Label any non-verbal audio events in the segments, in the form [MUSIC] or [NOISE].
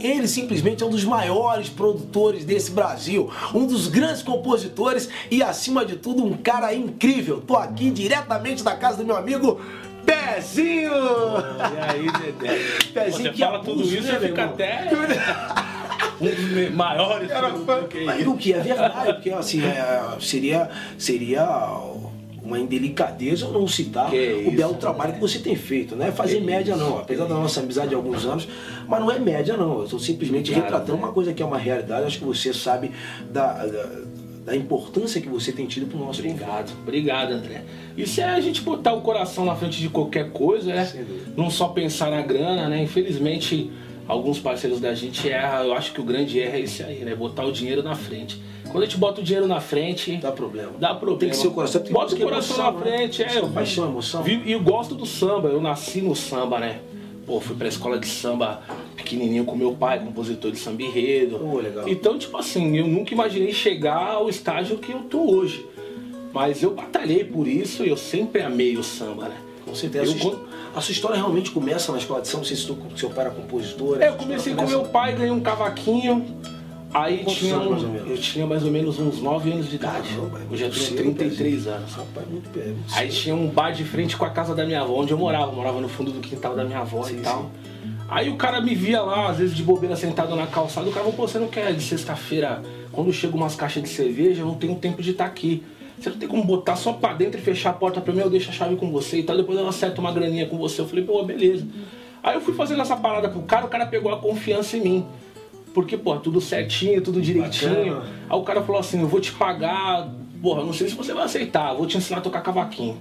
Ele simplesmente é um dos maiores produtores desse Brasil, um dos grandes compositores e, acima de tudo, um cara incrível. Tô aqui diretamente da casa do meu amigo Pezinho! E aí, Dedé? Pezinho, Você que fala abuso, tudo isso né, fica até um dos maiores produtores que é Mas isso. o que é verdade, porque assim, é, seria, seria uma indelicadeza não citar Que o isso, belo trabalho que você tem feito, não é fazer Que média isso, não, apesar da nossa amizade de alguns anos, mas não é média não, eu estou simplesmente retratando né? uma coisa que é uma realidade, acho que você sabe da, da, da importância que você tem tido para o nosso Obrigado, obrigado, André. Isso é a gente botar o coração na frente de qualquer coisa, né? Não só pensar na grana, né? Infelizmente, alguns parceiros da gente erram. Eu acho que o grande erro é esse aí, né? Botar o dinheiro na frente. Quando a gente bota o dinheiro na frente, Dá problema. dá problema. Tem que ser o coração, tem Bota que o coração emoção, na né? frente, que é. Eu paixão, emoção. E eu gosto do samba, eu nasci no samba, né? Pô, fui pra escola de samba pequenininho com meu pai, compositor de samba enredo. Pô, legal. Então, tipo assim, eu nunca imaginei chegar ao estágio que eu tô hoje. Mas eu batalhei por isso e eu sempre amei o samba, né? Com certeza. Eu a, sua, história realmente começa na escola de samba, você citou que seu pai era compositor. É, eu comecei com começa- meu pai, ganhei um cavaquinho. Aí Quantos tinha anos, um- eu tinha mais ou menos uns 9 anos de idade. Caramba, eu já cedo, 33 anos. Rapaz, muito bem. muito Aí tinha um bar de frente com a casa da minha avó, onde eu morava. Eu morava no fundo do quintal da minha avó Sim, e tal. Aí o cara me via lá, às vezes de bobeira sentado na calçada. O cara falou, pô, você não quer de sexta-feira, quando chega umas caixas de cerveja, eu não tenho tempo de estar aqui. Você não tem como botar só pra dentro e fechar a porta pra mim, eu deixo a chave com você e tal. Depois eu acerto uma graninha com você. Eu falei, pô, beleza. Aí eu fui fazendo essa parada pro cara, o cara pegou a confiança em mim. Porque, pô, tudo certinho, tudo direitinho. Bacana. Aí o cara falou assim, eu vou te pagar, porra, não sei se você vai aceitar, vou te ensinar a tocar cavaquinho.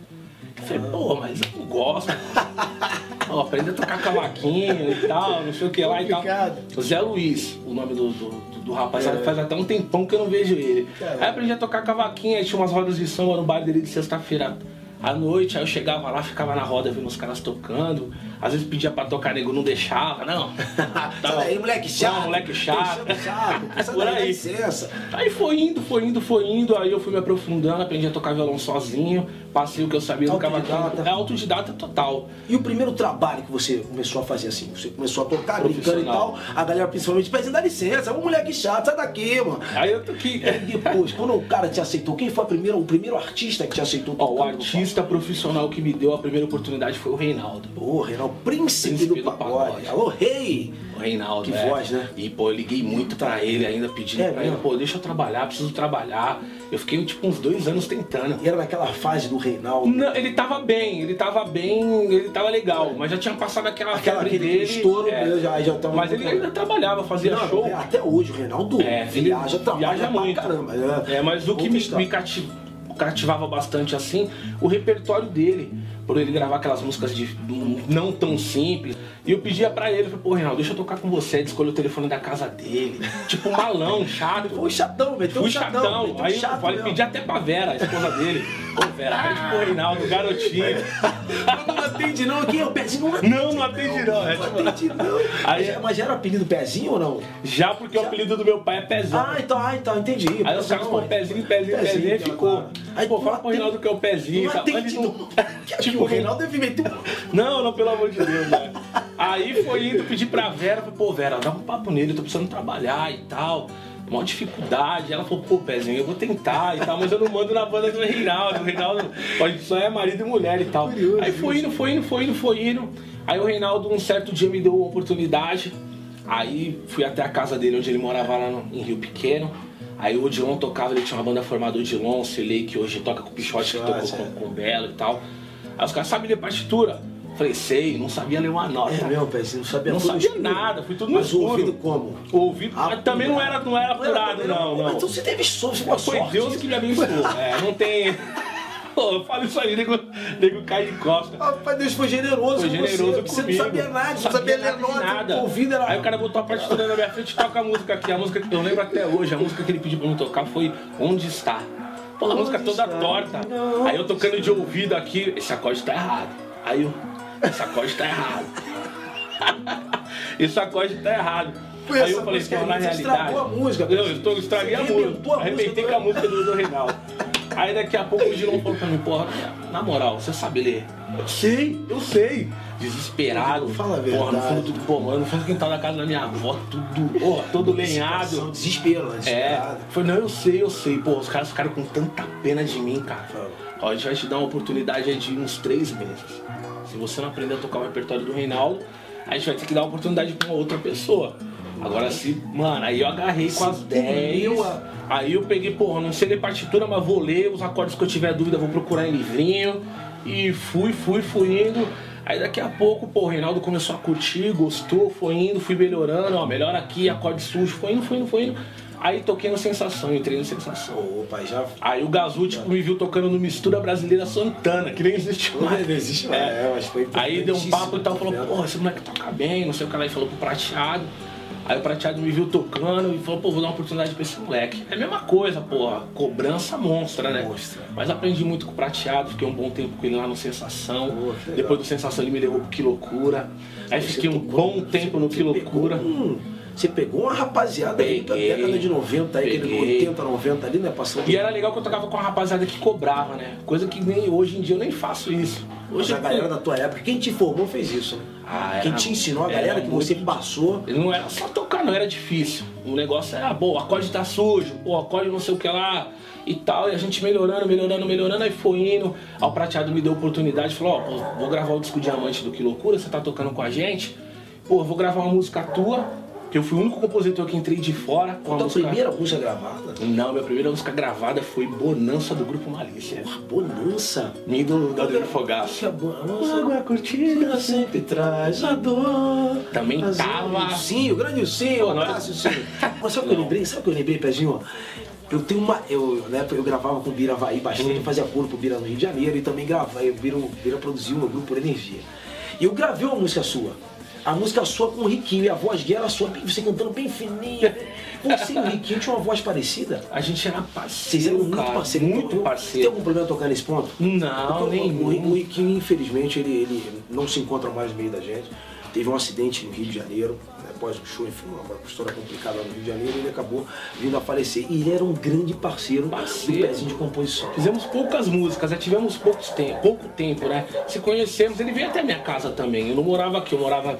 Eu falei, pô, mas eu não gosto. [LAUGHS] Ó, aprende a tocar cavaquinho e tal, não sei o que lá e tal. O Zé Luiz, o nome do, do, do- rapaz, faz até um tempão que eu não vejo ele. Caramba. Aí aprendi a tocar cavaquinho, aí tinha umas rodas de samba no bar dele de sexta-feira à noite, aí eu chegava lá, ficava na roda vendo os caras tocando. Às vezes pedia pra tocar, nego não deixava, não. [LAUGHS] Sai daí, moleque chato. Não, moleque chato. [LAUGHS] Chato. Por aí. licença. Aí foi indo, foi indo, foi indo, aí eu fui me aprofundando, aprendi a tocar violão sozinho, passei o que eu sabia do Autodidata. cavaquinho. É autodidata total. E o primeiro trabalho que você começou a fazer assim? Você começou a tocar, brincando e tal, a galera principalmente pedindo dá licença, é um moleque chato, sai daqui, mano. Aí eu toquei. E depois, quando o cara te aceitou, quem foi a primeira, o primeiro artista que te aceitou Ó, o no artista profissional que me deu a primeira oportunidade foi o Reinaldo. Ô, Reinaldo, príncipe, Príncipe do, do pagode. pagode. Alô, rei! O Reinaldo, Que é. voz, né? E, pô, eu liguei muito pra ele ainda, pedindo É pra ele, mesmo? pô, deixa eu trabalhar, preciso trabalhar. Eu fiquei, tipo, uns dois anos tentando. E era naquela fase do Reinaldo. Não, ele tava bem, ele tava bem, ele tava legal, mas já tinha passado aquela, Aquela, aquele dele. estouro, é. já, já tava Mas ele ainda trabalhava, fazia Não, show. é, Até hoje, o Reinaldo É, ele viaja, trabalha viaja pra muito. caramba. né? É, mas o que me, me cati- cativava bastante assim, o repertório dele. Por ele gravar aquelas músicas de não tão simples. E eu pedia pra ele, falei, pô, Reinaldo, deixa eu tocar com você. Ele escolheu o telefone da casa dele. Tipo um malão, chato. Foi chatão, meteu Fui chatão. chatão. Aí eu chato falei, mesmo. pedi até pra Vera, a esposa dele. Vera, pede pro Reinaldo, garotinho. Não atende não, aqui é o pezinho não atende. Não, não atende não. É, Não tipo, atende não. Aí- Mas, já era o apelido pezinho ou não? já porque o apelido do meu pai é Pezão. Ah, então, ah, então, entendi. Aí os caras pô, pezinho, pezinho, pezinho, e aquela ficou. parada. Aí pô, fala pro atende- Reinaldo que é o pezinho. Não tá? atende Ele não. [LAUGHS] não- Tipo, o Reinaldo deve meter um... Não, não, pelo amor de Deus, né? Aí foi indo pedir pra Vera, falei, pô, Vera, dá um papo nele, eu tô precisando trabalhar e tal. Mó dificuldade. Ela falou, pô, Pezinho, eu vou tentar e tal, mas eu não mando na banda do Reinaldo. O Reinaldo só é marido e mulher e tal. Curioso Aí foi indo, foi indo, foi indo, foi indo. Aí o Reinaldo, um certo dia, me deu uma oportunidade. Aí fui até a casa dele, onde ele morava lá no- em Rio Pequeno. Aí o Odilon tocava, ele tinha uma banda formada Odilon, Celei, que hoje toca com o Pichote, que tocou com, com o Belo e tal. Aí os caras sabem ler partitura. Falei, sei, não sabia ler uma nota. É meu, pezinho, não sabia Não sabia escuro. nada, fui tudo no Mas o escuro. ouvido como? O ouvido Ah, mas também não era, não era apurado, era- não, não. Então você teve sorte, uma Foi sorte. Deus que me abençoou. É, não tem. Pô, eu falo isso aí, nego, nego cai de costa. Rapaz, Deus foi generoso Foi generoso você. comigo. Você não sabia nada, você não sabia ler nota, nada. o ouvido era... Aí o cara botou a partitura na minha frente e toca a música aqui. A música que eu lembro até hoje, a música que ele pediu pra mim tocar foi Onde Está. Pô, a música toda torta. Aí eu tocando de ouvido aqui, esse acorde tá errado. Aí eu, esse acorde tá errado. [LAUGHS] esse acorde tá errado. Aí essa eu falei, música na você realidade. estragou a música, Eu, Pedro. eu tô, estraguei a música. Arrebentei com a música do, do Reinaldo. Aí daqui a pouco o Dilon falou pra mim, porra, na moral, você sabe ler? Eu sei, eu sei. Desesperado. Fala a Porra, no fundo do pô, mano, no fundo do quintal da casa da minha avó, tudo, porra, todo lenhado. Desespero, né? É, foi, não, eu sei, eu sei. Pô, os caras ficaram com tanta pena de mim, cara. Ó, a gente vai te dar uma oportunidade aí de uns três meses. Se você não aprender a tocar o repertório do Reinaldo, a gente vai ter que dar uma oportunidade pra uma outra pessoa. Agora se, mano, aí eu agarrei com as 10. eu a- Aí eu peguei, porra, não sei ler partitura, mas vou ler os acordes que eu tiver dúvida, vou procurar em livrinho. E fui, fui, fui indo. Aí daqui a pouco, pô, o Reinaldo começou a curtir, gostou, foi indo, fui melhorando, ó, melhor aqui, acorde sujo, foi indo, foi indo, foi indo. Aí toquei no Sensação, entrei no Sensação. Opa, já. Aí o Gazu, tipo, me viu tocando no Mistura Brasileira Santana, que nem existe mais. Não existe mais, é, mas foi Aí deu um papo e tal, falou, importantíssimo. porra, esse moleque toca bem, não sei o que lá, e falou pro Prateado. Aí o Prateado me viu tocando e falou, pô, vou dar uma oportunidade pra esse moleque. É a mesma coisa, porra, cobrança monstra, né? Monstra. Mas aprendi muito com o Prateado, fiquei um bom tempo com ele lá no Sensação. Pô. Depois do Sensação ele me levou pro Que Loucura. Aí fiquei um bom tempo no Que Loucura. Você pegou uma rapaziada aí da década de 90, aí, aquele Peguei. 80, 90 ali, né? Passando. E era legal que eu tocava com uma rapaziada que cobrava, né? Coisa que nem hoje em dia eu nem faço isso. Hoje a galera da tua época, quem te formou fez isso, né? Ah, quem era- te ensinou, a era galera que você muito- passou. Não era só tocar, não era difícil. O negócio era, pô, o acorde tá sujo, o acorde não sei o que lá e tal. E a gente melhorando, melhorando, melhorando, aí foi indo. Aí o prateado me deu oportunidade, falou, ó, pô, vou gravar o disco Diamante do Que Loucura, você tá tocando com a gente. Pô, vou gravar uma música tua, eu fui o único compositor que entrei de fora com a música. primeira música gravada? Não, minha primeira música gravada foi Bonança do Grupo Malícia. Bonança. Me do da Adriano Fogaço. Que a bonança. Água curtida sempre traz a dor. Também Mas tava- Sim, o grande sim, o é- abraço sim. Mas sabe o que eu lembrei? Sabe o que eu lembrei, Pezinho? Eu tenho uma. Eu, né, eu gravava com o Bira Havaí bastante, Hum. fazia coro pro Bira no Rio de Janeiro e também gravava. O Bira, o Bira produziu meu grupo por energia. E eu gravei uma música sua. A música sua com o Riquinho e a voz dele era sua, bem- você cantando bem fininha. Você e o Riquinho tinham uma voz parecida. A gente era Vocês parceiro, eram muito cara, parceiros. Muito Tem parceiro. algum problema tocar nesse ponto? Não, Porque o- nenhum. O, o Riquinho, infelizmente, ele, ele não se encontra mais no meio da gente. Teve um acidente no Rio de Janeiro, né, após o show, enfim, uma história complicada no Rio de Janeiro, e ele acabou vindo a falecer. E ele era um grande parceiro, Parceiro. do pezinho de composição. Fizemos poucas músicas, já tivemos poucos tempo, pouco tempo, né? Se conhecemos, ele veio até minha casa também. Eu não morava aqui, eu morava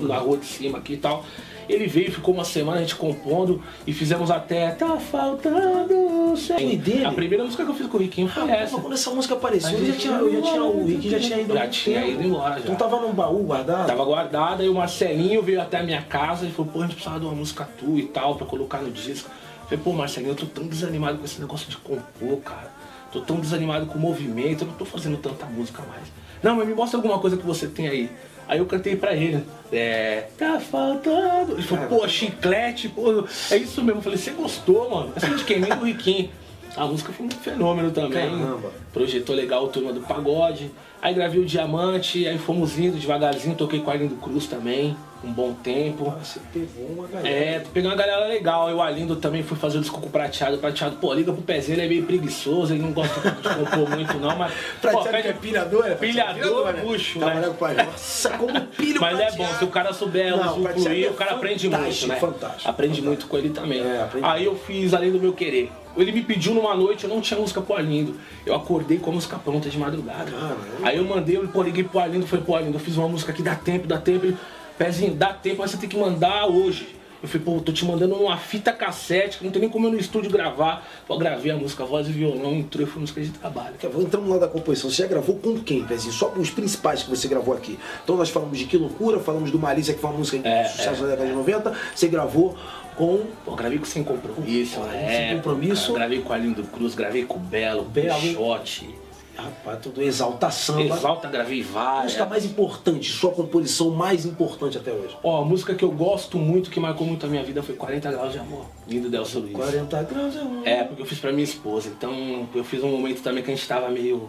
na rua de cima aqui e tal. Ele veio, ficou uma semana a gente compondo e fizemos até Tá faltando E dele? A primeira música que eu fiz com o Riquinho foi Ah, essa. quando essa música apareceu, eu já tinha, eu já tinha, o Riquinho já tinha ido Já tinha ido embora, já. Então tava num baú guardado? Tava guardada e o Marcelinho veio até a minha casa e falou, pô, a gente precisava de uma música tua e tal pra colocar no disco. Eu falei, pô, Marcelinho, eu tô tão desanimado com esse negócio de compor, cara. Tô tão desanimado com o movimento, eu não tô fazendo tanta música mais. Não, mas me mostra alguma coisa que você tem aí. Aí eu cantei pra ele. É. Tá faltando. Ele falou, pô, chiclete, pô. É isso mesmo. Eu falei, você gostou, mano? Essa de quem? Nem do Riquinho. A música foi um fenômeno também. Caramba. Projetou legal o turma do pagode. Aí gravei o Diamante, aí fomos indo devagarzinho, toquei com a Arlindo Cruz também, um bom tempo. Você pegou uma galera. É, pegando uma galera legal. Eu, o Arlindo também fui fazer o disco com o Prateado. O Prateado, pô, liga pro pezinho, ele é meio preguiçoso, ele não gosta de compor muito não, mas... [LAUGHS] Prateado pô, que é pilhador, é? Pilhador, né? puxo, né? Com a Nossa, como pilho Mas é prateado. bom, se o cara souber Não, o usufruir, é o cara aprende muito, né? fantástico, aprende muito com ele também. É, Aí eu fiz Além do Meu Querer. Ele me pediu numa noite, eu não tinha música pro Arlindo. Eu acordei com a música pronta de madrugada. Caramba. Aí eu mandei, eu liguei pro Arlindo, falei, pô, Arlindo, eu fiz uma música aqui, dá tempo, dá tempo. Ele, Pezinho, dá tempo, mas você tem que mandar hoje. Eu falei, pô, eu tô te mandando uma fita cassete, que não tem nem como eu no estúdio gravar. Pô, gravei a música, voz e violão, entrou e foi música de trabalho. Entramos lá da composição. Você já gravou com quem, Pezinho? Só os principais que você gravou aqui. Então nós falamos de Que Loucura, falamos do Malícia, que foi uma música É, de sucesso da década de 90. Você gravou com Pô, gravei com Sem Compromisso, Pô, né? Sem Compromisso. Gravei com Arlindo Cruz, gravei com o Belo, Belo. Peixote. Rapaz, tudo Exalta Samba. Exalta, gravei várias. música mais importante, sua composição mais importante até hoje. Ó, a música que eu gosto muito, que marcou muito a minha vida, foi 40 Graus de Amor, lindo Delcio Luiz. 40 graus é um. É, porque eu fiz pra minha esposa, então eu fiz um momento também que a gente tava meio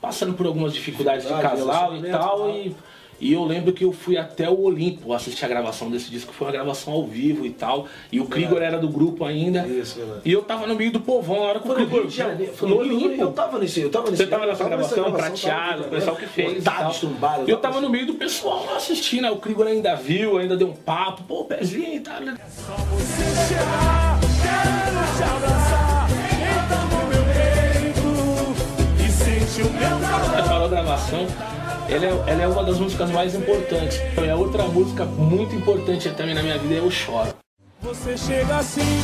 passando por algumas dificuldades de casal e tal, tal. e, e eu lembro que eu fui até o Olimpo assistir a gravação desse disco, foi uma gravação ao vivo e tal. E o Krigor era do grupo ainda. Isso, verdade. E eu tava no meio do povão, na hora que o Krigor. No Olimpo. Eu tava nesse. Eu tava nesse Você tava nessa gravação, prateado, o pessoal que fez. E eu tava no meio do pessoal assistindo, o Krigor ainda viu, ainda deu um papo, pô, pezinho e tal. É só você chegar, quero te abraçar, entra meu peito e sente o meu calor. a gravação ela é, ela é uma das músicas mais importantes. E a outra música muito importante também na minha vida é Eu Choro. Você chega assim,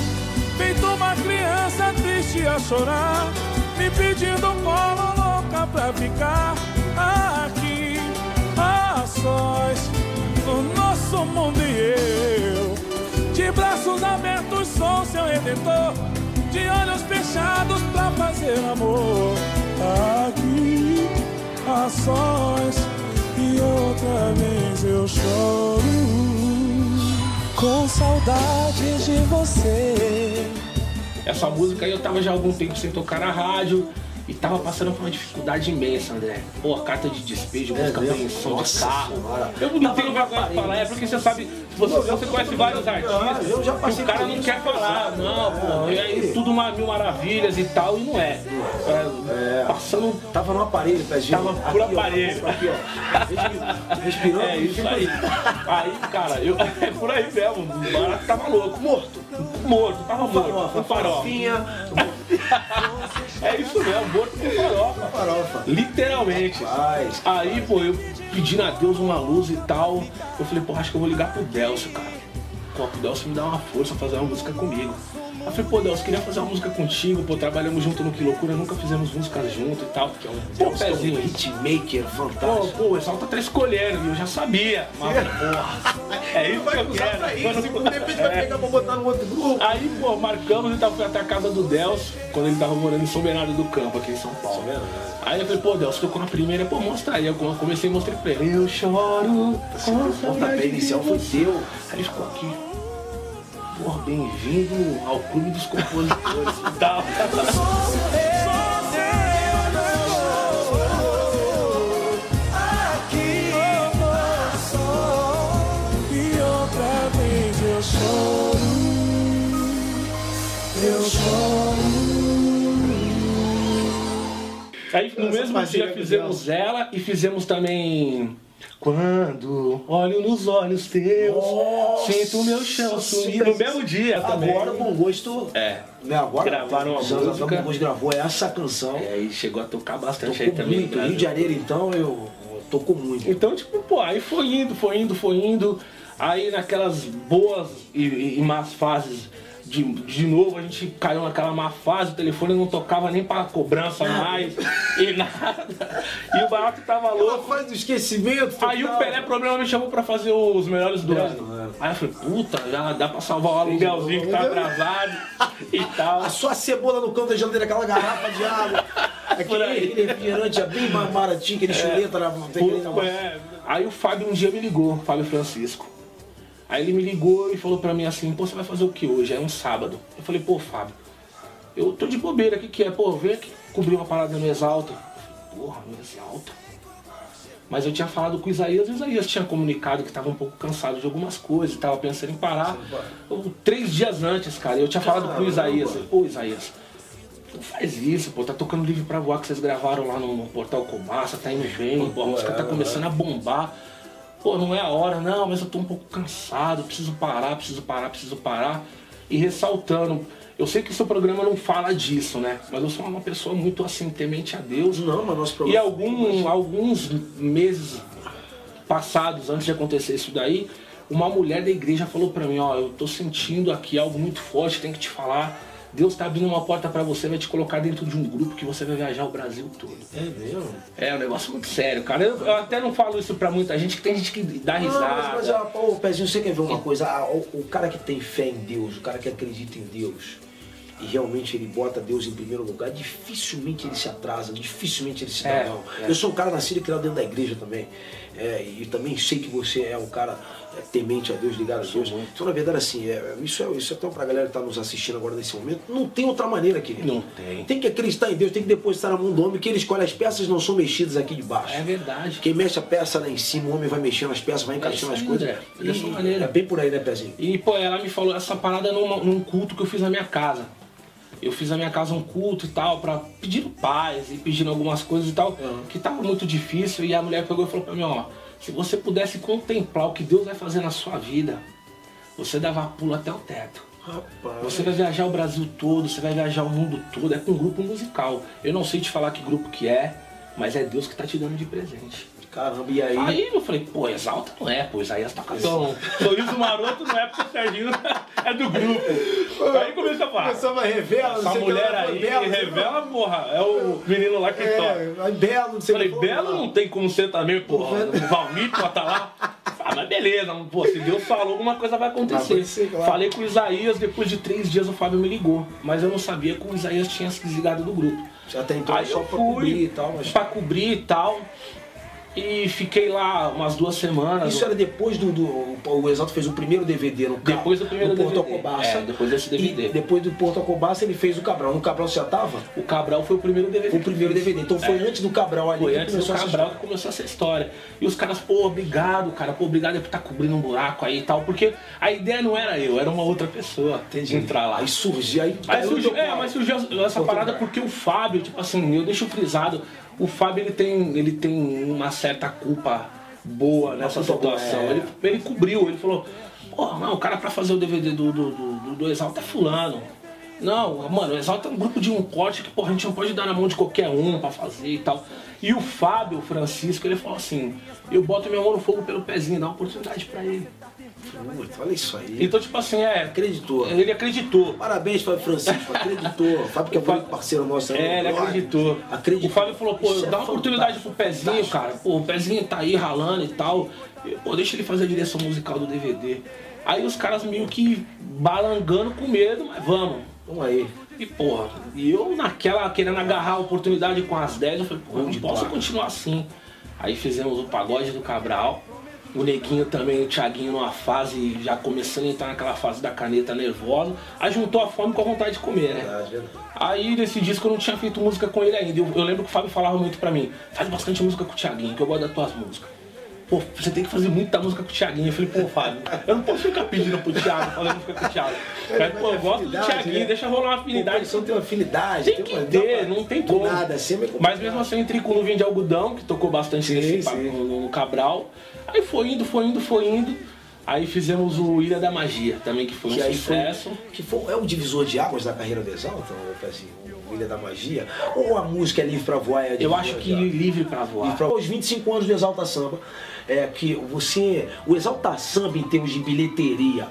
feito uma criança triste a chorar, me pedindo um louca pra ficar aqui a sós, no nosso mundo e eu, de braços abertos sou seu redentor, de olhos fechados pra fazer amor aqui a sós e outra vez eu choro com saudades de você. Essa música eu tava já há algum tempo sem tocar na rádio. Tava passando por uma dificuldade imensa, André. Pô, carta de despejo, É música mesmo? pensão de carro. Senhora. Eu não tenho de aparelho, falar, é porque você sabe, você, Não, você conhece vários Ah, artistas eu já passei o cara não quer falar, não, pô, É, e aí é. tudo uma, mil maravilhas e tal, e não é. É, Passando Tava no aparelho, pezinho. Tava por Aqui, ó, aparelho. Aqui, ó. Respi- Respirando. É isso aí. Aí, cara, eu, [LAUGHS] é por aí mesmo. O barato tava louco. Morto. Morto, tava morto. Farofa, Com farofa. [LAUGHS] É isso mesmo, morto com farofa. farofa. Literalmente. Rapaz. Aí, pô, eu pedindo a Deus uma luz e tal. Eu falei, pô, acho que eu vou ligar pro Delcio, cara. Pô, pro Delcio me dá uma força, fazer uma música comigo. Eu falei, pô, Delcio, queria fazer uma música contigo, pô, trabalhamos junto no Que Loucura, nunca fizemos músicas junto e tal. Pô, Deus, é um pezinho. hitmaker Pô, fantástico. pô, o Exalta tá escolhendo, e eu já sabia. Mas, porra, [LAUGHS] é isso que eu quero. de repente vai É. pegar pra botar no outro grupo. Aí, pô, marcamos e tal, fui até a casa do Delcio, quando ele tava morando em São Bernardo do Campo, aqui em São Paulo. Aí eu falei, pô, Delcio, tocou na primeira, pô, mostra aí. Eu comecei a mostrar pra ele. Eu choro. com O pontapé inicial foi teu. Aí ele ficou aqui. Bem-vindo ao Clube dos Compositores [LAUGHS] choro. Aí no Essa mesmo dia fizemos ela e fizemos também. Quando olho nos olhos teus, Nossa sinto o meu chão sumir. No mesmo dia também. Agora o Bom Gosto. É. Né, agora Gravaram uma anos música. O gravou essa canção. E aí chegou a tocar bastante aí Tocou também. no muito. Rio Brasil. de Janeiro, então, eu tocou muito. Então, tipo, pô, aí foi indo, foi indo, foi indo. Aí naquelas boas e, e- e más fases, de, de novo a gente caiu naquela má fase, o telefone não tocava nem pra cobrança mais e nada. E o barato tava louco. faz do esquecimento. Aí o. Pelé Problema me chamou pra fazer os melhores do ano. Aí eu falei, puta, já dá pra salvar o aluguelzinho que tá atrasado e tal. A sua cebola no canto da geladeira, aquela garrafa de água. [LAUGHS] Aquele, refrigerante é bem mais baratinho, aquele chuleta na Pô, negócio. é. Aí o Fábio um dia me ligou, Fábio Francisco. Aí ele me ligou e falou pra mim assim, pô, você vai fazer o que hoje? É um sábado. Eu falei, pô, Fábio, eu tô de bobeira, o que que é? Pô, vem aqui cobrir uma parada no Exalta. Eu falei, porra, no Exalta? Mas eu tinha falado com o Isaías, o Isaías tinha comunicado que tava um pouco cansado de algumas coisas, tava pensando em parar. Eu, três dias antes, cara, eu tinha falado com o Isaías, pô, Isaías, não faz isso, pô, tá tocando livre pra voar que vocês gravaram lá no, no Portal Comaça, tá indo bem, pô, a música tá começando a bombar. Pô, não é a hora, não, mas eu tô um pouco cansado, preciso parar, preciso parar, preciso parar. E ressaltando, eu sei que o seu programa não fala disso, né? Mas eu sou uma pessoa muito assim, temente a Deus. Não, mas nosso E problema. algum, alguns meses passados, antes de acontecer isso daí, uma mulher da igreja falou pra mim, ó, eu tô sentindo aqui algo muito forte, tem que te falar. Deus tá abrindo uma porta pra você, vai te colocar dentro de um grupo que você vai viajar o Brasil todo. É mesmo? É um negócio muito sério, cara. Eu, eu até não falo isso pra muita gente, que tem gente que dá Não, risada. mas, mas ah, pô, Pezinho, você quer ver uma coisa? Ah, o, o cara que tem fé em Deus, o cara que acredita em Deus, e realmente ele bota Deus em primeiro lugar, dificilmente ele se atrasa, dificilmente ele se dá É, mal. é. Eu sou um cara nascido e criado dentro da igreja também. É, e também sei que você é um cara é, temente a Deus, ligado a Deus. Então, na verdade, assim, é, isso, é, isso é até pra galera que tá nos assistindo agora nesse momento. Não tem outra maneira, querido. Não tem. Tem que acreditar em Deus, tem que depositar na mão do homem, que ele escolhe as peças não são mexidas aqui de baixo. É verdade. Quem mexe a peça lá em cima, o homem vai mexendo as peças, vai encaixando isso as coisas. É E- maneira. É bem por aí, né, Pezinho? E, pô, ela me falou essa parada numa- num culto que eu fiz na minha casa. Eu fiz na minha casa um culto e tal, pra pedindo paz e pedindo algumas coisas e tal, que tava muito difícil. E a mulher pegou e falou pra mim, ó, se você pudesse contemplar o que Deus vai fazer na sua vida, você dava pulo até o teto. Rapaz. Você vai viajar o Brasil todo, você vai viajar o mundo todo, é com um grupo musical. Eu não sei te falar que grupo que é, mas é Deus que tá te dando de presente. Caramba, e aí? Aí eu falei, pô, exalta não é, pô, Isaías tá casando. Sorriso maroto não é porque o Serginho [LAUGHS] é do grupo. Aí começou a falar. A revela, não Essa mulher aí, Belo, revela, porra, é o menino lá que toca. É, aí Belo, não sei Falei, o que. Belo não tem como ser também, porra. O Valmir pô, tá lá. Ah, mas beleza, pô, se Deus falou, alguma coisa vai acontecer. Vai claro. Falei com o Isaías, depois de três dias o Fábio me ligou. Mas eu não sabia que o Isaías tinha se desligado do grupo. Até então Aí só eu pra fui cobrir e tal, mas... pra cobrir e tal. E fiquei lá umas duas semanas. Isso era depois do, do. O Exalto fez o primeiro DVD no Depois do primeiro no Porto DVD. Alcobaça. É, depois desse DVD. E depois do Porto Alcobaça ele fez o Cabral. No Cabral você já tava? O Cabral foi o primeiro DVD. O primeiro DVD. Então foi antes do Cabral ali É. Foi antes do Cabral que começou essa história. E os caras, pô, obrigado, cara, pô, obrigado por estar cobrindo um buraco aí e tal. Porque a ideia não era eu, era uma outra pessoa Entendi. entrar lá. Aí surgiu, aí. Caiu surgiu, é, mas surgiu essa Outro parada lugar. porque o Fábio, tipo assim, eu deixo frisado, o Fábio ele tem, ele tem uma certa culpa boa nessa situação. é. Ele, ele cobriu, ele falou, pô, não, o cara pra fazer o DVD do, do, do, do, Exalta é fulano. Não, mano, o Exalta é um grupo de um corte que, porra, a gente não pode dar na mão de qualquer um pra fazer e tal. E o Fábio, o Francisco, ele falou assim, eu boto minha mão no fogo pelo pezinho, dá uma oportunidade pra ele. Putz, Olha isso aí. Então, tipo assim, é. Acreditou. Ele acreditou. Parabéns, Fábio Francisco. Acreditou. [LAUGHS] Fábio que é muito parceiro nosso. É, ele acreditou. Acreditou. O Fábio falou, pô, Isso é dá uma oportunidade pro fantástico. Pezinho, cara. Pô, o Pezinho tá aí ralando e tal. Pô, deixa ele fazer a direção musical do DVD. Aí os caras meio que balangando com medo, mas vamos. Vamos aí. E porra, e eu naquela, querendo agarrar a oportunidade com as 10, eu falei, pô, eu não posso continuar assim. Aí fizemos o pagode do Cabral. O Neguinho também, o Thiaguinho numa fase, já começando a entrar naquela fase da caneta nervosa. Aí juntou a fome com a vontade de comer, né? Verdade, verdade. Aí nesse disco eu não tinha feito música com ele ainda. Eu, eu lembro que o Fábio falava muito pra mim, faz bastante música com o Thiaguinho, que eu gosto das tuas músicas. Pô, você tem que fazer muita música com o Thiaguinho. Eu falei, pô, Fábio, eu não posso ficar pedindo pro Thiago fazer música com o Thiago. Aí, pô, eu gosto do Afinidade, Thiaguinho, né? deixa rolar uma afinidade. Composição tem uma afinidade. Tem que ter, não tem como. Nada, assim é Mas mesmo assim eu entrei com nuvem de algodão, que tocou bastante nesse sim. no, no Cabral. Aí foi indo, foi indo, foi indo. Aí fizemos o Ilha da Magia também, que foi um que aí foi, sucesso. que foi, é o divisor de águas da carreira do Exalta, o Pezinho, o Ilha da Magia, ou a música é livre pra voar é Eu acho que livre pra voar. para os 25 anos do Exalta Samba, é que você, o Exalta Samba em termos de bilheteria,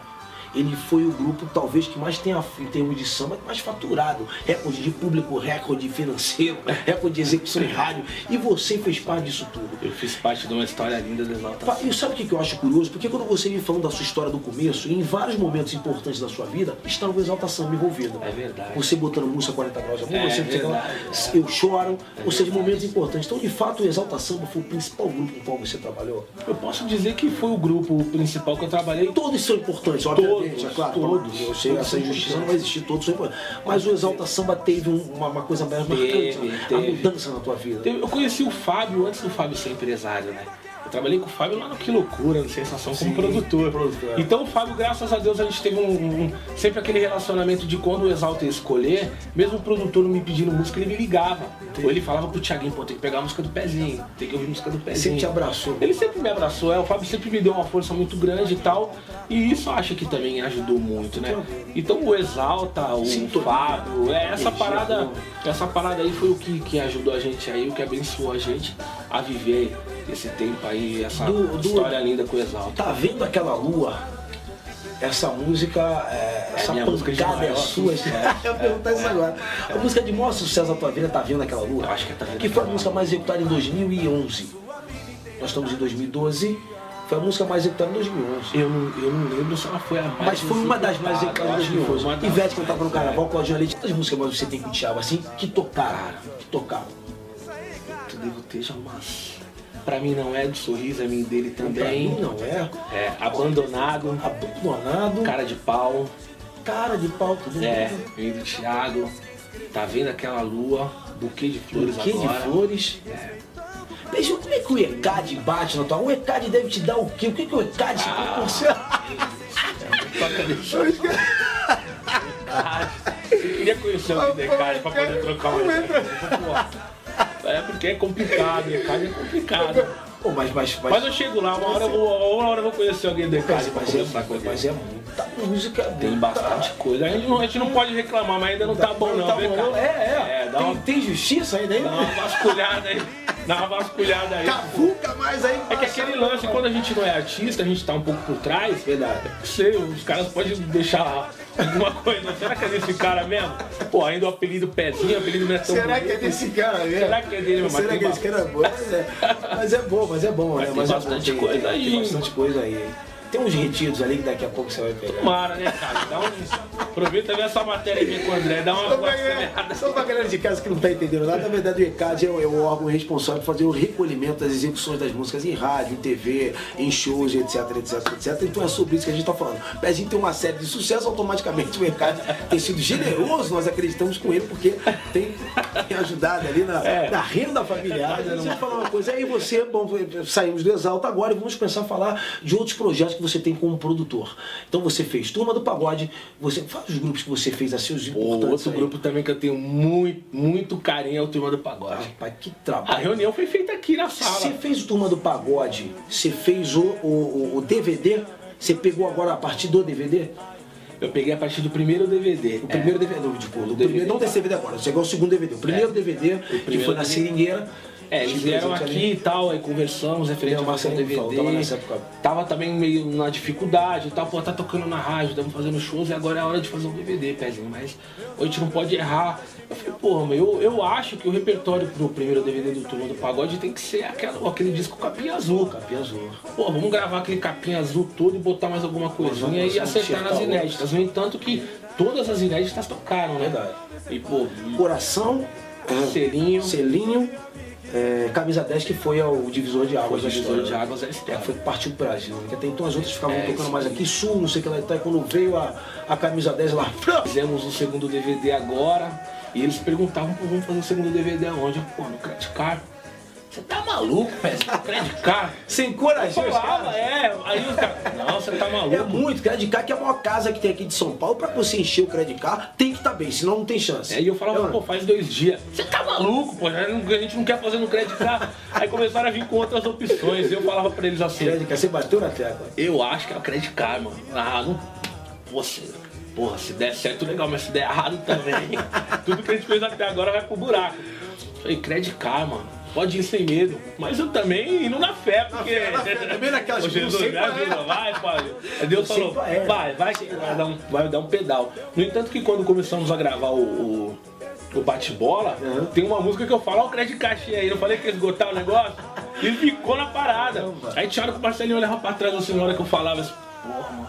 ele foi o grupo talvez que mais tenha, em termos de samba, mais faturado. Recorde de público, recorde financeiro, [LAUGHS] recorde de execução em rádio. E você fez parte disso tudo. Eu fiz parte de uma história linda do Exaltação. E sabe o que eu acho curioso? Porque quando você me falando da sua história do começo, em vários momentos importantes da sua vida, estava o Exalta Samba envolvido. É verdade. Você botando música 40 graus amor, É você verdade, eu choro, ou seja, momentos importantes. Então, de fato, o Exalta Samba foi o principal grupo com o qual você trabalhou. Eu posso dizer que foi o grupo principal que eu trabalhei. Todos são importantes, obviamente, Todos, é claro. todos. Eu sei, Todos essa injustiça não vai existir, todos são importantes. Mas o Exalta Samba teve um- uma, uma coisa mais marcante, Teve, né? a teve. mudança na tua vida. Eu conheci o Fábio antes do Fábio ser empresário, né? Eu trabalhei com o Fábio lá no Que Loucura, no Sensação, como Sim, produtor. produtor. Então o Fábio, graças a Deus, a gente teve um, um- sempre aquele relacionamento de quando o Exalta ia escolher, mesmo o produtor não me pedindo música, ele me ligava. Ou ele falava pro Thiaguinho, pô, tem que pegar a música do Pezinho, tem que ouvir a música do Pezinho. Sempre te abraçou. Ele sempre me abraçou, é, o Fábio sempre me deu uma força muito grande e tal. E isso eu acho que também ajudou muito, né? Então o Exalta, o Sintonia. Fábio, é, essa parada, boa. essa parada aí foi o que, que ajudou a gente aí, o que abençoou a gente a viver esse tempo aí, essa Do- do- história linda com o. Tá vendo aquela lua? Essa música, é, essa minha música de pancada é sua. [LAUGHS] Eu ia perguntar isso agora. A música de maior sucesso da tua vida, Tá Vendo Aquela Lua? Eu acho que é Tá Vendo Que foi a música mais executada em 2011. Nós estamos em 2012. Foi a música mais executada em 2011. Eu não, eu não lembro se ela foi a mais Mas foi uma das mais executada, executadas em eu acho que foi 2011. uma das Ivete cantava no carnaval, é. Claudinha Leite. Quantas músicas mais você tem com o Thiago assim que tocaram? Que tocaram? Eu devo ter já umas... Pra mim não é do sorriso, é mim dele Pra mim também. não é. É, abandonado, Abandonado. cara de pau. Cara de pau, tudo É, vem do Thiago. Tá vendo aquela lua, buquê de flores Buquê de agora. flores. Beijo, como é que o ECAD bate na tua? O ECAD deve te dar o quê? O que, que o ECAD te proporciona? Toca. Eu queria conhecer o Decade pra poder trocar uma ideia. É porque é complicado, Decade é complicado. Pô, mas, mas, mas, Mas eu chego lá, uma hora eu vou, uma hora eu vou conhecer alguém do ECAD mas, mas, é, ele. mas é muita música. Tem bastante coisa. A gente, não, a gente não pode reclamar, mas ainda não tá bom não, tá bom, não. É, é. É, dá tem, uma, tem justiça ainda aí? dá uma vasculhada aí. Dá uma vasculhada aí. Cavuca mais aí. É que aquele lance, quando a gente não é artista, a gente tá um pouco por trás. Verdade. Sei, os caras podem deixar alguma coisa. Será que é desse cara mesmo? Pô, ainda o apelido Pezinho, o apelido não é tão Será que é bonito. desse cara mesmo? Será que é dele mesmo? Será tem que esse cara é bom? Mas é, mas é bom, mas é bom, Mas né? tem Mas é bastante bom, coisa tem, aí, Tem bastante coisa aí. Tem uns retidos ali que daqui a pouco você vai pegar. Tomara, né, cara? Dá um... Aproveita vê essa matéria minha com o André, dá uma acelerada. só pra galera de casa que não tá entendendo nada, na verdade o ECAD é o, é o órgão responsável por fazer o recolhimento das execuções das músicas em rádio, em TV, em shows, etc, etc, etc. Então é sobre isso que a gente tá falando. O Pezinho tem uma série de sucesso, automaticamente o ECAD tem sido generoso, nós acreditamos com ele, porque tem, tem ajudado ali na, É. na renda familiar. Né? Deixa eu falar uma coisa, aí você, bom, saímos do Exalta agora e vamos pensar a falar de outros projetos que você tem como produtor. Então você fez Turma do Pagode, você fala os grupos que você fez assim, os importantes outro aí. grupo também que eu tenho muito, muito carinho é o Turma do Pagode. Rapaz, que A trabalho. reunião foi feita aqui na sala. Você fez o Turma do Pagode, você fez o, o, o- o DVD, você pegou agora a partir do DVD? Eu peguei a partir do primeiro DVD. O primeiro DVD, não, tipo, o DVD. primeiro, não desse DVD agora, você chegou ao segundo DVD. O primeiro DVD, que primeiro foi na DVD. Seringueira. É, eles vieram aqui ali. e tal, aí conversamos, referente o ao nosso Marcelinho DVD. tava nessa época. Tava também meio na dificuldade e tal, pô, tá tocando na rádio, estamos fazendo shows e agora é a hora de fazer um DVD, pezinho, mas a gente não pode errar. Eu falei, pô, meu, eu, eu acho que o repertório pro primeiro DVD do Turma do Pagode tem que ser aquela, aquele disco capinha azul. Capinha Azul. Pô, vamos gravar aquele capinha azul todo e botar mais alguma coisinha e acertar nas inéditas. No entanto que todas as inéditas tocaram, né? Verdade. E pô, Coração, selinho, selinho, é, camisa 10 que foi ao divisor de águas. Foi da divisor de águas É, foi partiu pro Brasil, né? até então as outras ficavam É, tocando mais aqui, sul, não sei o que lá e tal, e quando veio a, a camisa 10 lá, [LAUGHS] Fizemos o segundo DVD agora e eles perguntavam, vamos fazer o segundo DVD aonde? Pô, no Credit Card. Você tá maluco, Pezinho? Credit Card? sem coragem. Eu falava, é. Aí os caras, não, você tá É maluco. muito, Credit Card que é a maior casa que tem aqui de São Paulo, pra você encher o Credit Card, tem que estar bem, senão não tem chance. É, e eu falava, É, pô, faz dois dias. Você tá maluco, pô, a gente não- quer fazer no Credit Card. Aí começaram a vir com outras opções e eu falava pra eles assim, Credit Card, você bateu na tecla. eu acho que é o Credit Card, mano. Ah, não... Pô, se... Porra, se der certo, legal, mas se der errado também. [LAUGHS] Tudo que a gente fez até agora vai pro buraco. Falei, Credit Card, mano. Pode ir sem medo. Mas eu também indo na fé, porque. fé, na fé, também naquelas [LAUGHS] Ô, Jesus, me ajuda, vai, pai. Aí Deus falou, parar. vai, vai, vai dar, um, vai dar um pedal. No entanto, que quando começamos a gravar o. o o bate-bola, Uhum. tem uma música que eu falo, ó, o Credit Card aí, eu falei que ia esgotar o negócio, e ficou na parada. Aí tinha hora que o Marcelinho olhava pra trás assim, na hora que eu falava assim, porra, mano,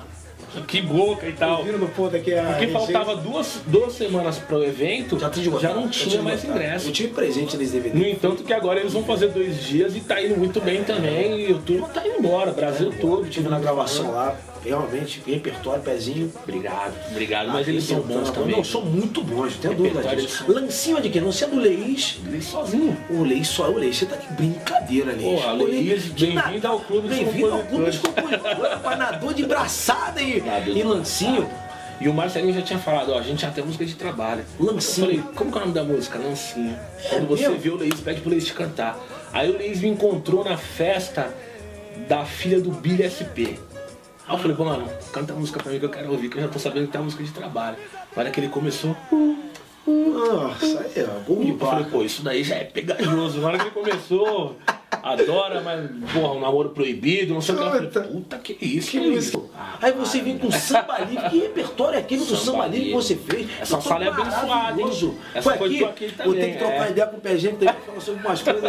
que boca e tal. Vindo no ponto aqui a Porque faltava duas, duas semanas pro evento, Já, já não tinha mais ingresso. Eu tive presente nesse DVD. No entanto que agora eles vão fazer dois dias e tá indo muito bem também. E o turma tá indo embora, Brasil todo. Tive na gravação lá, realmente, repertório, pezinho. Obrigado, obrigado. Mas eles são bons também. Não, são muito bons, não tenho dúvida disso. eles Lancinho é de quem? Não sei é do Leís. Eles sozinho. O Leís só, o Leís, você tá de brincadeira, O Leís, que bem-vindo ao clube dos Bem-vindo ao clube dos compositores, [LAUGHS] panador de braçada e, e lancinho. E o Marcelinho já tinha falado, ó, a gente já tem música de trabalho. Lancinho. Eu falei, como que é o nome da música? Lancinho. Quando você mesmo? vê o Leís, pede pro Leís te cantar. Aí o Leís me encontrou na festa da filha do Billy SP. Aí eu falei, pô, mano, canta a música pra mim que eu quero ouvir, que eu já tô sabendo que tem uma música de trabalho. Na hora que ele começou, Nossa, aí, ó, de eu falei, pô, isso daí já é pegajoso. Na hora que ele começou, adora, mas, porra, um namoro proibido, não sei o que. Falei, Puta. que isso, Que Leís? isso? Ah, Aí você vem com samba livre. Que repertório é aquele do Samba livre que você fez? Essa sala é abençoada, hein? Essa Foi foi aqui, aqui vou ter que trocar é. ideia com o pé gente também pra falar sobre umas coisas.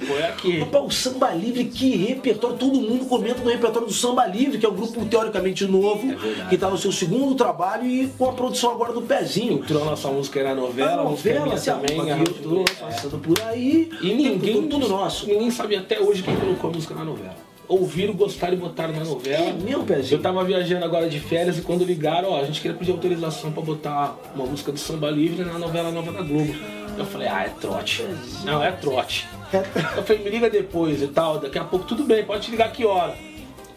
Foi aqui. Rapaz, o Samba Livre, que repertório, todo mundo comenta no repertório do Samba Livre, que é um grupo teoricamente novo, É que tá no seu segundo trabalho e com a produção agora do Pezinho. Entrou a nossa música na A novela, a música é novela, minha se também, arruma aqui, eu tô música- passando por aí. E ninguém, tudo, tudo nosso. ninguém sabe até hoje quem colocou a música na novela. Ouviram, gostaram e botaram na novela. É mesmo, Pezinho? Eu tava viajando agora de férias e quando ligaram, ó, a gente queria pedir autorização pra botar uma música do Samba Livre na novela nova da Globo. Eu falei, ah, é trote. Não, é trote. Eu falei, me liga depois e tal, daqui a pouco tudo bem, pode te ligar que hora.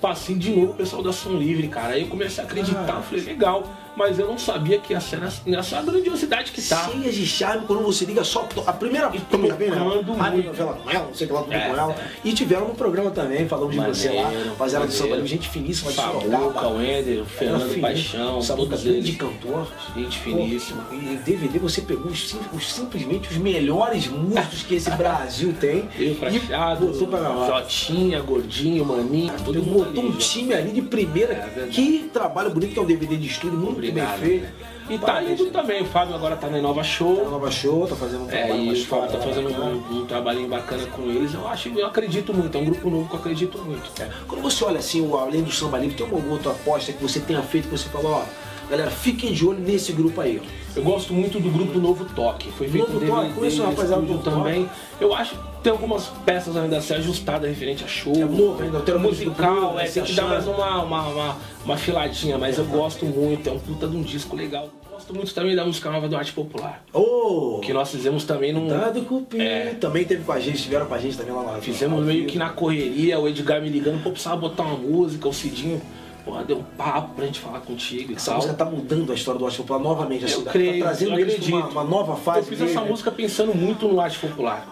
Passei de novo o pessoal da Som Livre, cara. Aí eu comecei a acreditar, eu falei, legal. Mas eu não sabia que ia ser nessa, nessa grandiosidade que tá. Cheias de charme quando você liga só a primeira vez primeira vez, né? tocando Rádio muito. novela com ela, não sei o que lá, tudo É, com ela. é. E tiveram no programa também, falamos de você lá, Maneiro, rapaziada do Samba maneiro. Gente finíssima de Sorocaba. o Ender, o Fernando fininho. Paixão, todos grande cantor. Gente finíssima. Pô, E DVD você pegou os, os- simplesmente os melhores músicos que esse Brasil tem. [LAUGHS] Eu, Prateado, botou pra gravar. Jotinha, Gordinho, Maninho, todo botou um time ali de primeira. É que trabalho bonito que é um DVD de estúdio, muito Obrigado. bem feito. E tá indo também, o Fábio agora tá na Nova Tá Show. na Nova Show, tá fazendo um É, trabalho e mais o Fábio tá fazendo bacana. um, um trabalhinho bacana com eles. Eu acho, eu acredito muito, é um grupo novo que eu acredito muito. É. Quando você olha assim, o- além do samba livre, tem alguma outra aposta que você tenha feito que você falou, ó, galera, fiquem de olho nesse grupo aí. ó. Eu gosto muito do grupo Novo Toque. Foi feito Novo um Toque, conheço o rapaziada do também. Eu acho que tem algumas peças ainda a ser ajustadas referente a show. É novo ainda, tem musical, é, tem que dar mais uma, uma, uma, uma filadinha, mas eu gosto muito, é um puta de um disco legal. Gosto muito também da música nova do Arte Popular. Ô! Que nós fizemos também num. Dado Cupim. É. Também teve com a gente, estiveram com a gente também lá na Fizemos meio que na correria, o Edgar me ligando, pô, precisava botar uma música, o Cidinho, porra, deu um papo pra gente falar contigo e Essa tal. música tá mudando a história do Arte Popular novamente, assim, Eu tá creio, trazendo eu eles uma, uma nova fase. Eu fiz dele, essa música pensando muito no arte popular.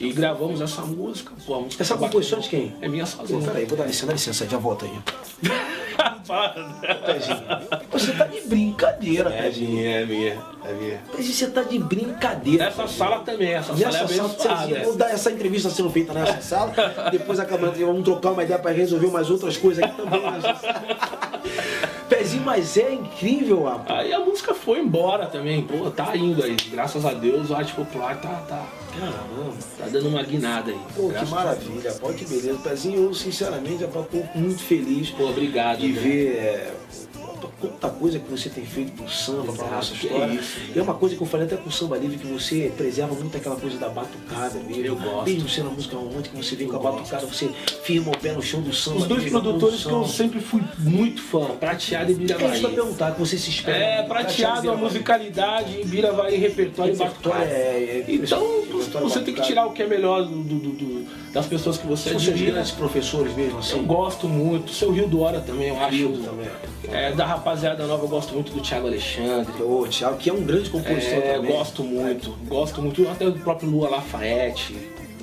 E gravamos essa música. Pô, a música Essa tá composição de quem? É minha Pô, sozinha. peraí, vou dar licença, dá licença, já volta aí. [LAUGHS] Pezinho, você tá de brincadeira, É Pezinho. minha, é minha, é minha. Pezinho, você tá de brincadeira. Essa sala também, essa Nessa sala é sala, abençoada. Cezinha, vou dar essa entrevista sendo feita nessa [LAUGHS] sala, depois acabando, vamos trocar uma ideia pra resolver umas outras coisas aqui também. nessa sala. [LAUGHS] Pezinho, mas é incrível, rapaz. Aí a música foi embora também, pô, tá indo aí. Graças a Deus o arte popular tá, tá, Caramba. tá dando uma guinada aí. Pô, que maravilha, pô, que beleza. Pezinho, eu sinceramente já tô muito feliz Pô, obrigado. de né? ver é, quanta coisa que você tem feito pro samba, pra Exato, nossa que história. isso, e é uma coisa que eu falei até com o Samba Livre, que você preserva muito aquela coisa da batucada mesmo. Eu gosto. Mesmo sendo a música romântica, você vem com a batucada, você firma o pé no chão do samba. Os dois produtores que eu sempre fui muito fã, Prateado e É isso eu Biravaí. perguntar, que você se espera. É, prateado, a Biravaí. musicalidade, Biravaí, repertório e Repertório batucada. é, é Então, repertório você tem que tirar o que é melhor do, do- do- do- das pessoas que você São seus admira. grandes professores mesmo, assim. Eu gosto muito. Seu Rio do Hora também, eu acho. Rio também. É, da rapaziada nova, eu gosto muito do Thiago Alexandre. Ô, Thiago, que é um grande compositor É, também. gosto muito, gosto muito. Até do próprio Lua Lafayette,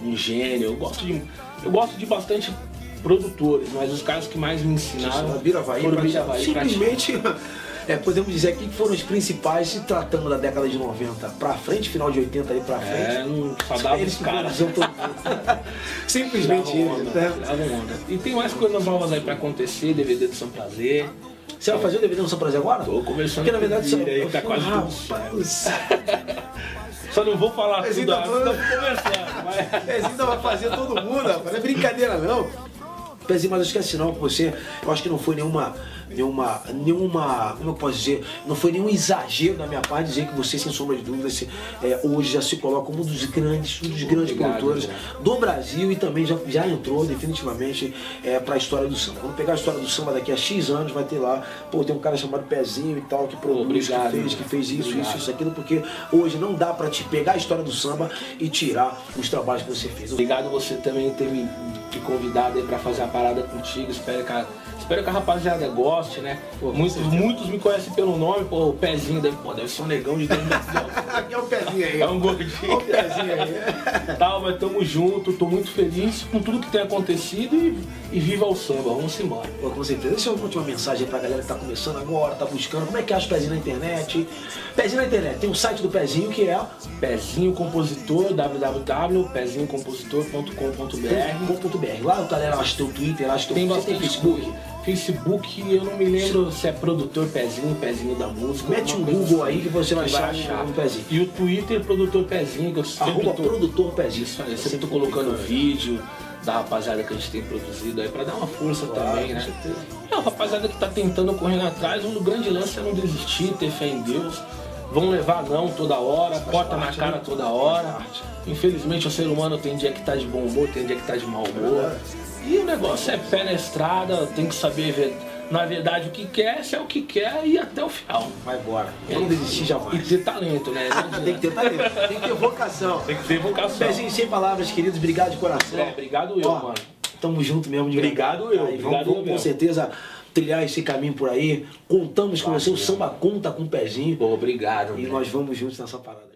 um gênio. Eu gosto de, eu gosto de bastante produtores, mas os caras que mais me ensinaram Biravaí, foram Biravaí, simplesmente, [LAUGHS] é, podemos dizer aqui que foram os principais se tratando da década de 90 pra frente, final de 80 aí pra frente. É, não só dava eles os caras. [LAUGHS] Simplesmente eles, onda, né? E tem mais coisas novas aí pra acontecer, DVD do São Prazer. Você vai fazer o DVD no São Prazer agora? Tô conversando Porque na verdade Bira aí, tá quase Rapaz, Só não vou falar Mas tudo ainda tô conversando. Mas... Pezinho ainda vai fazer todo mundo, rapaz. Não é brincadeira não. Pezinho, mas esquece não que você, eu acho que não foi nenhuma, nenhuma, nenhuma, como eu posso dizer, não foi nenhum exagero da minha parte dizer que você, sem sombra de dúvida, se, é, hoje já se coloca como um dos grandes, um dos grandes Obrigado, produtores né? do Brasil e também já, já entrou definitivamente é, para a história do samba. Quando pegar a história do samba daqui a X anos, vai ter lá, pô, tem um cara chamado Pezinho e tal, que produz, Obrigado, que fez, que fez isso, obrigado. isso, isso, aquilo, porque hoje não dá para te pegar a história do samba e tirar os trabalhos que você fez. Obrigado você também ter me, me convidado aí pra fazer a parada contigo. Espero que a, espero que a rapaziada goste, né? Pô, muitos, muitos me conhecem pelo nome, pô, o pezinho deve, pô, deve ser um negão de dentro Aqui [LAUGHS] é o pezinho aí. É um gordinho. o pezinho aí. [LAUGHS] Tal, mas tamo junto, tô muito feliz com tudo que tem acontecido e, e viva o samba, vamos embora. Pô, com certeza. Deixa uma última mensagem aí pra galera que tá começando agora, tá buscando. Como é que acha o Pezinho na internet? Pezinho na internet. Tem um site do Pezinho que é Pezinho Compositor, www.pezinhocompositor.com.br .com.br. Lá a galera acha teu Twitter, acha teu Tem você bastante Facebook. Facebook, eu não me lembro se é produtor Pezinho, Pezinho da música. Mete um Google assim, aí que você vai que achar o Pezinho. E o Twitter, produtor Pezinho, que eu sempre Arroba tô, produtor Pezinho. isso, eu sempre tô colocando vídeo da rapaziada que a gente tem produzido aí pra dar uma força Claro, também, com né? certeza. É, a rapaziada que tá tentando correndo atrás, um grande lance é não desistir, ter fé em Deus. Vão levar não toda hora, corta na cara né? toda hora. Infelizmente o ser humano tem dia que tá de bom humor, tem dia que tá de mau humor. verdade. E o negócio é pé na estrada, tem que saber ver, na verdade o que quer, se é o que quer e até o final. Vai embora. Não desistir E jamais. ter talento, né? [LAUGHS] Tem que ter talento, tem que ter vocação. Tem que ter vocação. Pezinho, sem palavras, queridos, obrigado de coração. É, obrigado eu, Ó, mano. Tamo junto mesmo de Obrigado verdade. eu, Aí, vamos, obrigado vamos eu com mesmo. certeza trilhar esse caminho por aí. Contamos com você, o samba conta com o pezinho. Pô, obrigado. E meu. nós vamos juntos nessa parada.